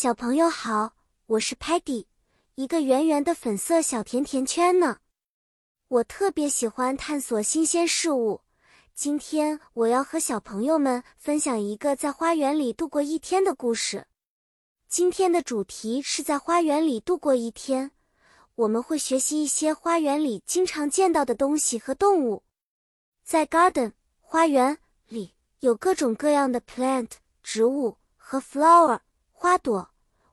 小朋友好，我是 Patty，一个圆圆的粉色小甜甜圈呢。我特别喜欢探索新鲜事物。今天我要和小朋友们分享一个在花园里度过一天的故事。今天的主题是在花园里度过一天，我们会学习一些花园里经常见到的东西和动物。在 garden 花园里有各种各样的 plant 植物和 flower。花朵，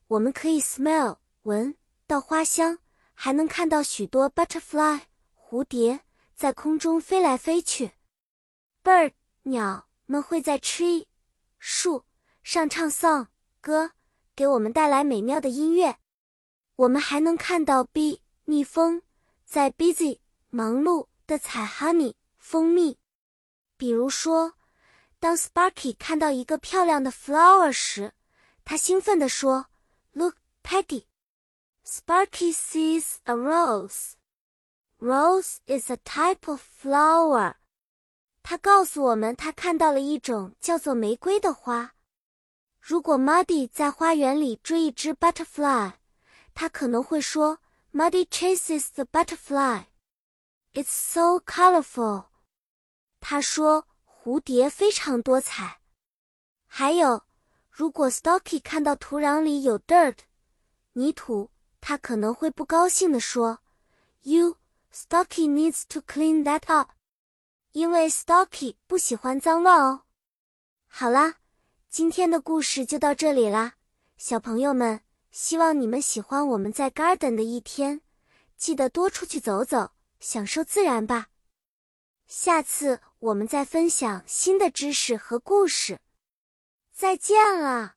我们可以 smell 闻到花香，还能看到许多 butterfly 蝴蝶在空中飞来飞去。bird 鸟们会在 tree 树上唱 song 歌，给我们带来美妙的音乐。我们还能看到 bee 蜜蜂在 busy 忙碌的采 honey 蜂蜜。比如说，当 Sparky 看到一个漂亮的 flower 时，他兴奋地说：“Look, Peggy! Sparky sees a rose. Rose is a type of flower.” 他告诉我们，他看到了一种叫做玫瑰的花。如果 Muddy 在花园里追一只 butterfly，他可能会说：“Muddy chases the butterfly. It's so colorful.” 他说蝴蝶非常多彩。还有。如果 Stocky 看到土壤里有 dirt 泥土，他可能会不高兴地说：“You Stocky needs to clean that up。”因为 Stocky 不喜欢脏乱哦。好啦，今天的故事就到这里啦，小朋友们，希望你们喜欢我们在 Garden 的一天，记得多出去走走，享受自然吧。下次我们再分享新的知识和故事。再见了。